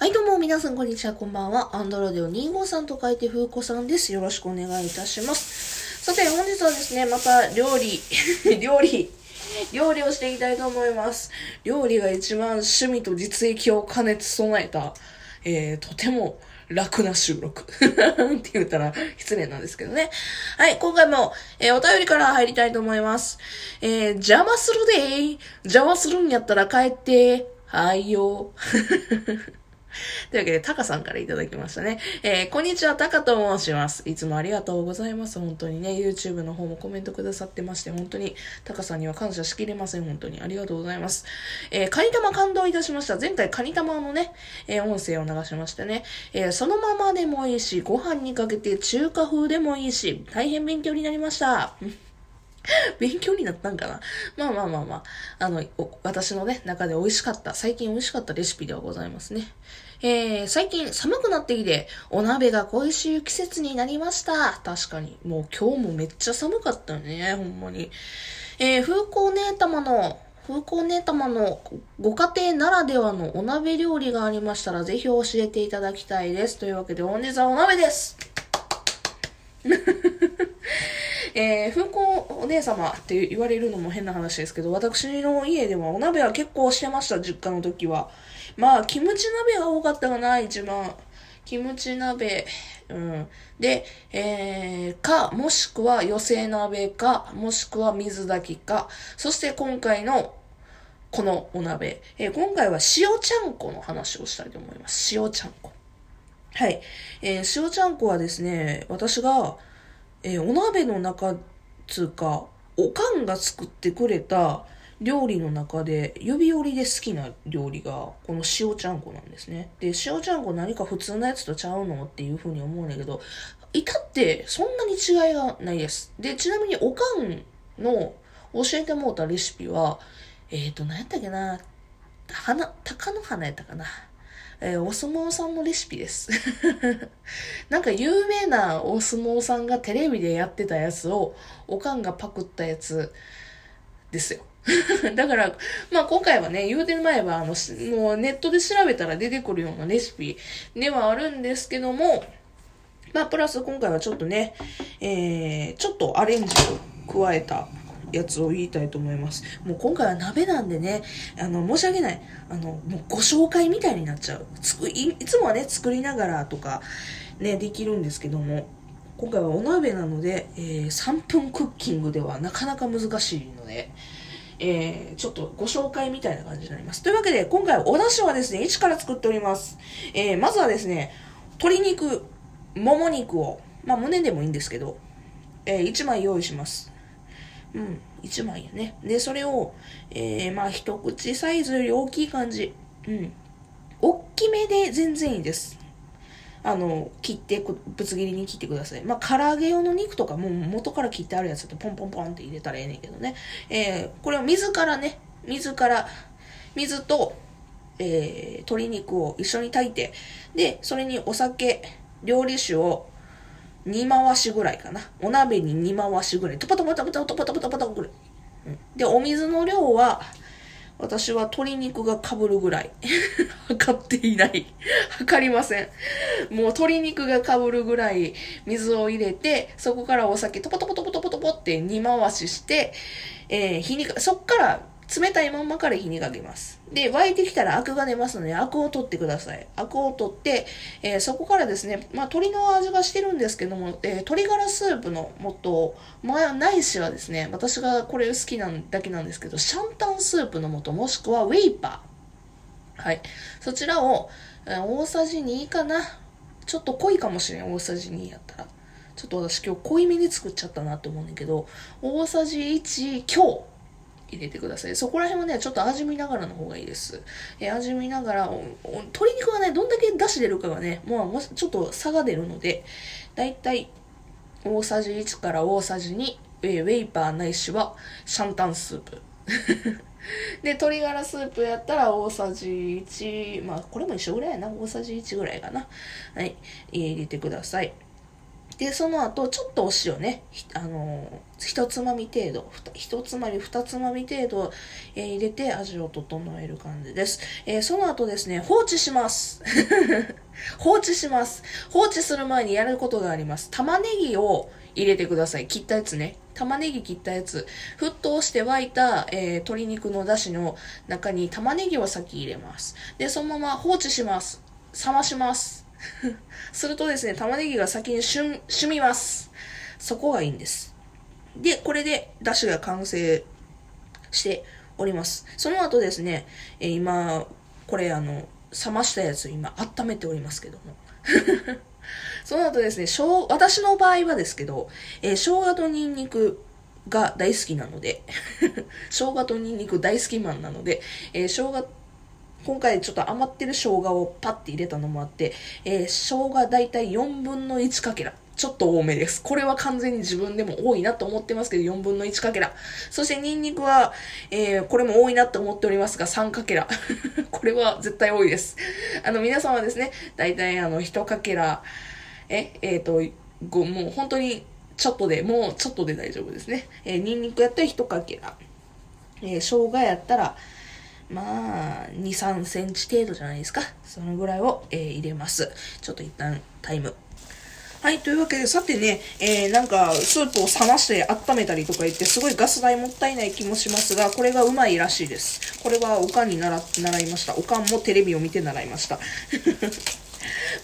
はい、どうも、皆さん、こんにちは、こんばんは。アンドロデオ253と書いて、ふうこさんです。よろしくお願いいたします。さて、本日はですね、また、料理、料理、料理をしていきたいと思います。料理が一番趣味と実益を兼ね備えた、えー、とても楽な収録。って言ったら失礼なんですけどね。はい、今回も、えー、お便りから入りたいと思います。えー、邪魔するでー。邪魔するんやったら帰って、はいよ。というわけで、タカさんからいただきましたね。えー、こんにちは、タカと申します。いつもありがとうございます。本当にね、YouTube の方もコメントくださってまして、本当に、タカさんには感謝しきれません。本当にありがとうございます。えー、カニ玉感動いたしました。前回カニ玉のね、えー、音声を流しましてね、えー、そのままでもいいし、ご飯にかけて中華風でもいいし、大変勉強になりました。勉強になったんかな？まあまあまあまあ、あの、私のね、中で美味しかった、最近美味しかったレシピではございますね。えー、最近寒くなってきて、お鍋が恋しい季節になりました。確かに。もう今日もめっちゃ寒かったよね、ほんまに。えー、風光姉玉の、風光姉玉のご家庭ならではのお鍋料理がありましたら、ぜひ教えていただきたいです。というわけで、本日はお鍋ですえー、風光お姉様って言われるのも変な話ですけど、私の家ではお鍋は結構してました、実家の時は。まあ、キムチ鍋が多かったかな、一番。キムチ鍋、うん。で、えー、か、もしくは寄せ鍋か、もしくは水炊きか、そして今回のこのお鍋、えー、今回は塩ちゃんこの話をしたいと思います。塩ちゃんこ。はい。えー、塩ちゃんこはですね、私が、えー、お鍋の中つうか、おかんが作ってくれた料理の中で、指折りで好きな料理が、この塩ちゃんこなんですね。で、塩ちゃんこ何か普通のやつとちゃうのっていうふうに思うんだけど、至ってそんなに違いがないです。で、ちなみにおかんの教えてもうたレシピは、えっ、ー、と、何やったっけな？花、鷹の花やったかな？えー、お相撲さんのレシピです。なんか有名なお相撲さんがテレビでやってたやつを、おかんがパクったやつですよ。だから、まあ今回はね、言うてる前は、あの、もうネットで調べたら出てくるようなレシピではあるんですけども、まあプラス今回はちょっとね、えー、ちょっとアレンジを加えたやつを言いたいと思います。もう今回は鍋なんでね、あの、申し訳ない。あの、もうご紹介みたいになっちゃう。つくい、いつもはね、作りながらとか、ね、できるんですけども、今回はお鍋なので、えー、3分クッキングではなかなか難しいので、えー、ちょっとご紹介みたいな感じになります。というわけで、今回お出汁はですね、一から作っております。えー、まずはですね、鶏肉、もも肉を、まあ胸でもいいんですけど、えー、1枚用意します。うん、1枚やね。で、それを、えー、まあ、一口サイズより大きい感じ。うん。大きめで全然いいです。あの、切って、ぶつ切りに切ってください。まあ、唐揚げ用の肉とかも元から切ってあるやつだとポンポンポンって入れたらええねんけどね。えー、これを水からね、水から、水と、えー、鶏肉を一緒に炊いて、で、それにお酒、料理酒を2回しぐらいかな。お鍋に2回しぐらい。トパトパトパトパトパトパトぐらい。で、お水の量は、私は鶏肉が被るぐらい。測っていない。測りません。もう鶏肉が被るぐらい水を入れて、そこからお酒トポトポトポトポトポって2回しして、えー、火にか、そっから冷たいまんまから火にかけます。で、沸いてきたらアクが出ますので、アクを取ってください。アクを取って、えー、そこからですね、まあ、鶏の味がしてるんですけども、えー、鶏ガラスープの素、まあ、ないしはですね、私がこれ好きなんだけなんですけど、シャンタンスープの素、もしくはウェイパー。はい。そちらを、えー、大さじ2かな。ちょっと濃いかもしれん、大さじ2やったら。ちょっと私今日濃いめに作っちゃったなって思うんだけど、大さじ1強。入れてください。そこら辺はね、ちょっと味見ながらの方がいいです。えー、味見ながら、鶏肉がね、どんだけ出汁出るかがね、もうちょっと差が出るので、だいたい大さじ1から大さじ2、えー、ウェイパーないしはシャンタンスープ。で、鶏ガラスープやったら大さじ1、まあこれも一緒ぐらいやな、大さじ1ぐらいかな。はい、入れてください。で、その後、ちょっとお塩ね、あのー、一つまみ程度、一つまみ、二つまみ程度、えー、入れて味を整える感じです。えー、その後ですね、放置します。放置します。放置する前にやることがあります。玉ねぎを入れてください。切ったやつね。玉ねぎ切ったやつ。沸騰して沸いた、えー、鶏肉の出汁の中に玉ねぎを先入れます。で、そのまま放置します。冷まします。するとですね、玉ねぎが先にしゅん、しみます。そこがいいんです。で、これで、だしが完成しております。その後ですね、え、今、これあの、冷ましたやつ今温めておりますけども。その後ですね、私の場合はですけど、えー、生姜とニンニクが大好きなので 生姜とニンニク大好きマンなので、えー、生姜今回ちょっと余ってる生姜をパッて入れたのもあって、えー、生姜だいたい4分の1かけら。ちょっと多めです。これは完全に自分でも多いなと思ってますけど、4分の1かけら。そしてニンニクは、えー、これも多いなと思っておりますが、3かけら。これは絶対多いです。あの、皆さんはですね、だいたいあの、1かけら、え、えっ、ー、と、ご、もう本当にちょっとで、もうちょっとで大丈夫ですね。えー、ニンニクやったら1かけら。えー、生姜やったら、まあ、2、3センチ程度じゃないですか。そのぐらいを、えー、入れます。ちょっと一旦タイム。はい、というわけで、さてね、えー、なんか、スープを冷まして温めたりとか言って、すごいガス代もったいない気もしますが、これがうまいらしいです。これはおかんに習習いました。おかんもテレビを見て習いました。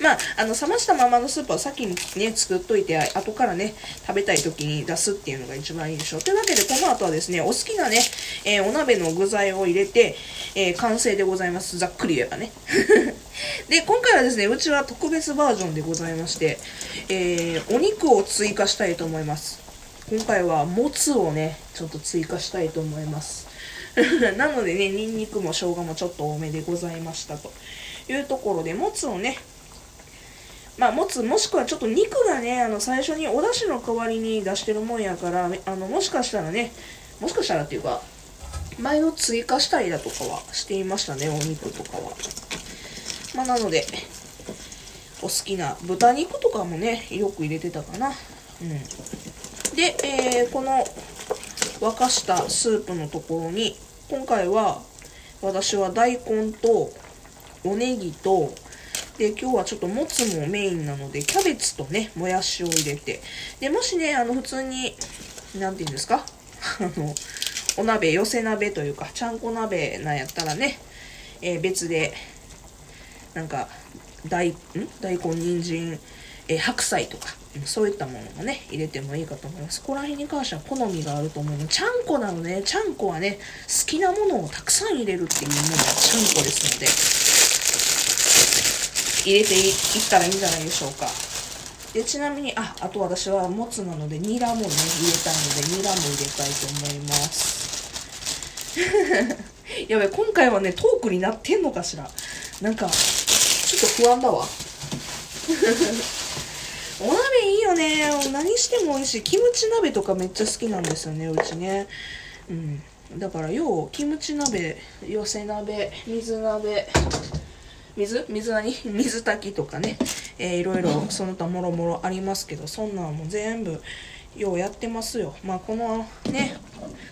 まあ、あの、冷ましたままのスープは先にね、作っといて、後からね、食べたい時に出すっていうのが一番いいでしょう。というわけで、この後はですね、お好きなね、えー、お鍋の具材を入れて、えー、完成でございます。ざっくり言えばね。で、今回はですね、うちは特別バージョンでございまして、えー、お肉を追加したいと思います。今回は、もつをね、ちょっと追加したいと思います。なのでね、ニンニクも生姜もちょっと多めでございましたというところで、もつをね、まあ、もつ、もしくはちょっと肉がね、あの、最初にお出汁の代わりに出してるもんやから、あの、もしかしたらね、もしかしたらっていうか、前を追加したりだとかはしていましたね、お肉とかは。まあ、なので、お好きな豚肉とかもね、よく入れてたかな。うん。で、えー、この沸かしたスープのところに、今回は、私は大根と、おネギと、で、今日はちょっともつもメインなので、キャベツとね、もやしを入れて。で、もしね、あの、普通に、なんて言うんですか？あの、お鍋、寄せ鍋というか、ちゃんこ鍋なんやったらね、えー、別で、なんか、大、ん？大根、人参、えー、白菜とか、そういったものもね、入れてもいいかと思います。ここら辺に関しては好みがあると思うの、ちゃんこなのね、ちゃんこはね、好きなものをたくさん入れるっていうのがちゃんこですので、入れていったらいいんじゃないでしょうか。でちなみに、あ、あと私はもつなので、ニラもね、入れたいので、ニラも入れたいと思います。やべ、今回はね、トークになってんのかしら。なんか、ちょっと不安だわ。お鍋いいよね。何しても美味しい。キムチ鍋とかめっちゃ好きなんですよね、うちね。うん。だから、よう、キムチ鍋、寄せ鍋、水鍋、水？水何？水炊きとかね、えー、いろいろその他もろもろありますけど、そんなんも全部、ようやってますよ。まあ、このね、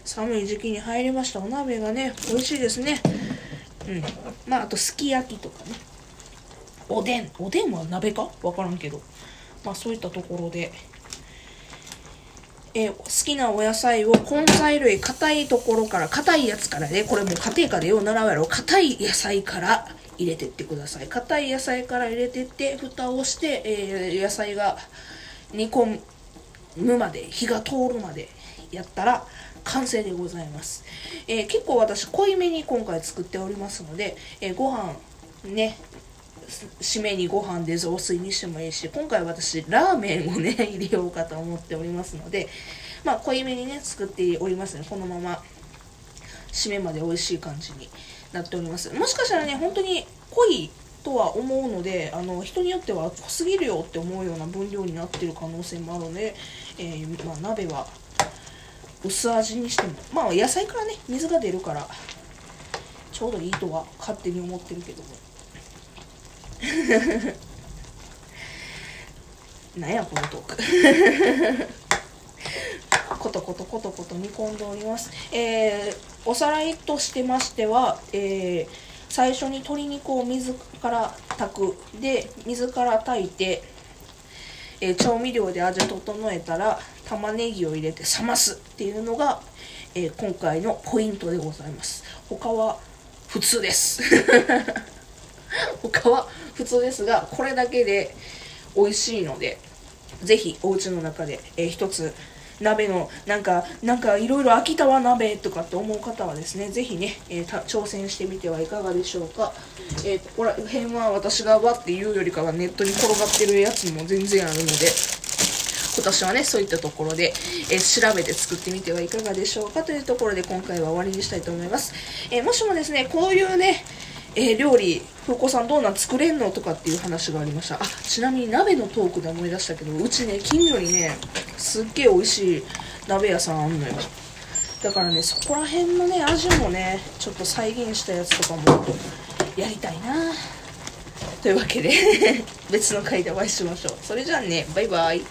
寒い時期に入りましたお鍋がね、美味しいですね。うん。まあ、あと、すき焼きとかね。おでん。おでんは鍋か？わからんけど。まあ、そういったところで、えー、好きなお野菜を根菜類、硬いところから、硬いやつからね、これも家庭科でよう習うやろ。硬い野菜から入れてってください。硬い野菜から入れてって蓋をして、えー、野菜が煮込むまで火が通るまでやったら完成でございます、えー、結構私濃いめに今回作っておりますので、えー、ご飯ね締めにご飯で雑炊にしてもいいし今回私ラーメンをね 入れようかと思っておりますのでまあ濃いめにね作っておりますねこのまま締めまで美味しい感じになっております。もしかしたらね本当に濃いとは思うのであの人によっては濃すぎるよって思うような分量になってる可能性もあるので、えー、まあ、鍋は薄味にしてもまあ野菜からね水が出るからちょうどいいとは勝手に思ってるけども。なんやこのトーク。ことことことこと煮込んでおります。えー、おさらいとしてましてはえー、最初に鶏肉を水から炊く。で水から炊いてえー、調味料で味を整えたら玉ねぎを入れて冷ますっていうのが、えー、今回のポイントでございます。他は普通です。他は普通ですがこれだけで美味しいのでぜひお家の中で、えー、一つ鍋のなんかなんかいろいろ飽きたわ鍋とかって思う方はですねぜひね、えー、挑戦してみてはいかがでしょうか、えー、ここら辺は私がわって言うよりかはネットに転がってるやつも全然あるので今年はねそういったところで、えー、調べて作ってみてはいかがでしょうかというところで今回は終わりにしたいと思います、えもしもですねこういうねえー、料理、風子さんどうなん作れんの？とかっていう話がありました。あ、ちなみに鍋のトークで思い出したけど、うちね、近所にね、すっげえ美味しい鍋屋さんあんのよ。だからね、そこら辺のね、味もね、ちょっと再現したやつとかもやりたいなというわけで 別の回でお会いしましょう。それじゃあね、バイバイ。